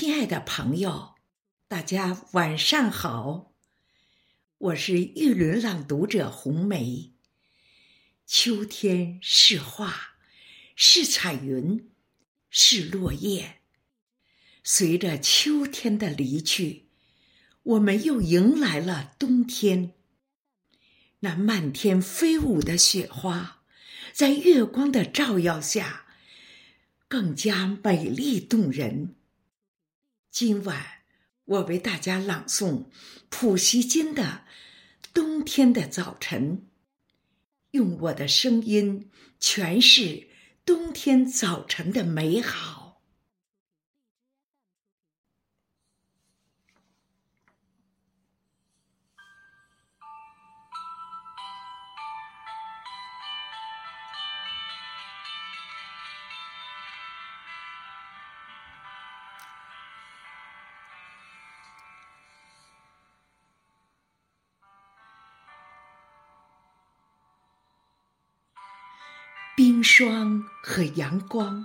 亲爱的朋友，大家晚上好，我是玉轮朗读者红梅。秋天是花，是彩云，是落叶。随着秋天的离去，我们又迎来了冬天。那漫天飞舞的雪花，在月光的照耀下，更加美丽动人。今晚，我为大家朗诵普希金的《冬天的早晨》，用我的声音诠释冬天早晨的美好。冰霜和阳光，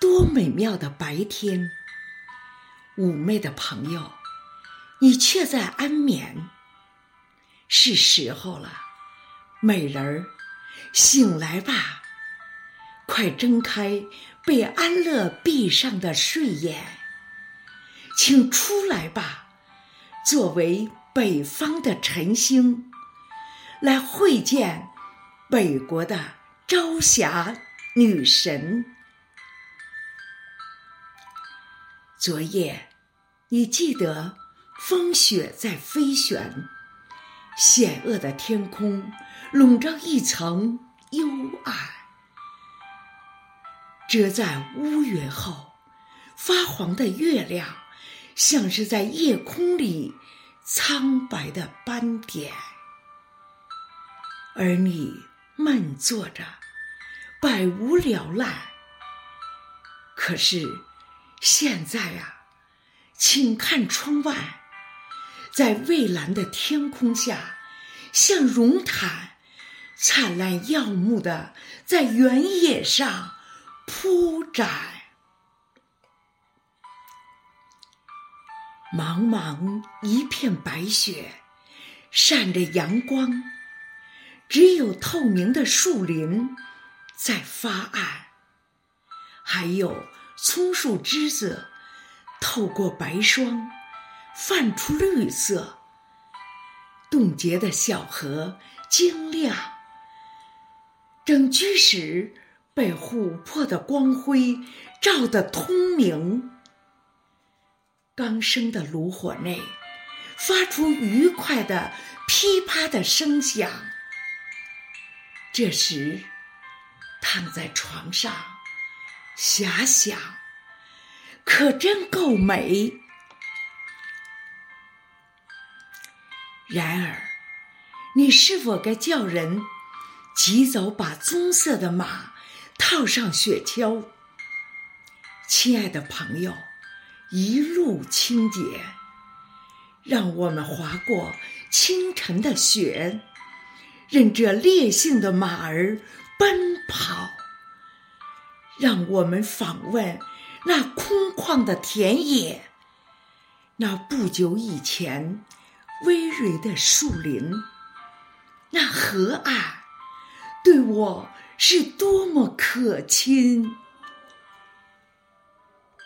多美妙的白天！妩媚的朋友，你却在安眠。是时候了，美人儿，醒来吧！快睁开被安乐闭上的睡眼，请出来吧！作为北方的晨星，来会见北国的。朝霞女神，昨夜你记得风雪在飞旋，险恶的天空笼罩一层幽暗，遮在乌云后，发黄的月亮像是在夜空里苍白的斑点，而你。闷坐着，百无聊赖。可是现在啊，请看窗外，在蔚蓝的天空下，像绒毯，灿烂耀目的在原野上铺展。茫茫一片白雪，闪着阳光。只有透明的树林在发暗，还有葱树枝子透过白霜泛出绿色。冻结的小河晶亮，整居室被琥珀的光辉照得通明。刚生的炉火内发出愉快的噼啪的声响。这时，躺在床上遐想，可真够美。然而，你是否该叫人急走，把棕色的马套上雪橇？亲爱的朋友，一路清洁，让我们划过清晨的雪。任这烈性的马儿奔跑，让我们访问那空旷的田野，那不久以前葳蕤的树林，那河岸，对我是多么可亲。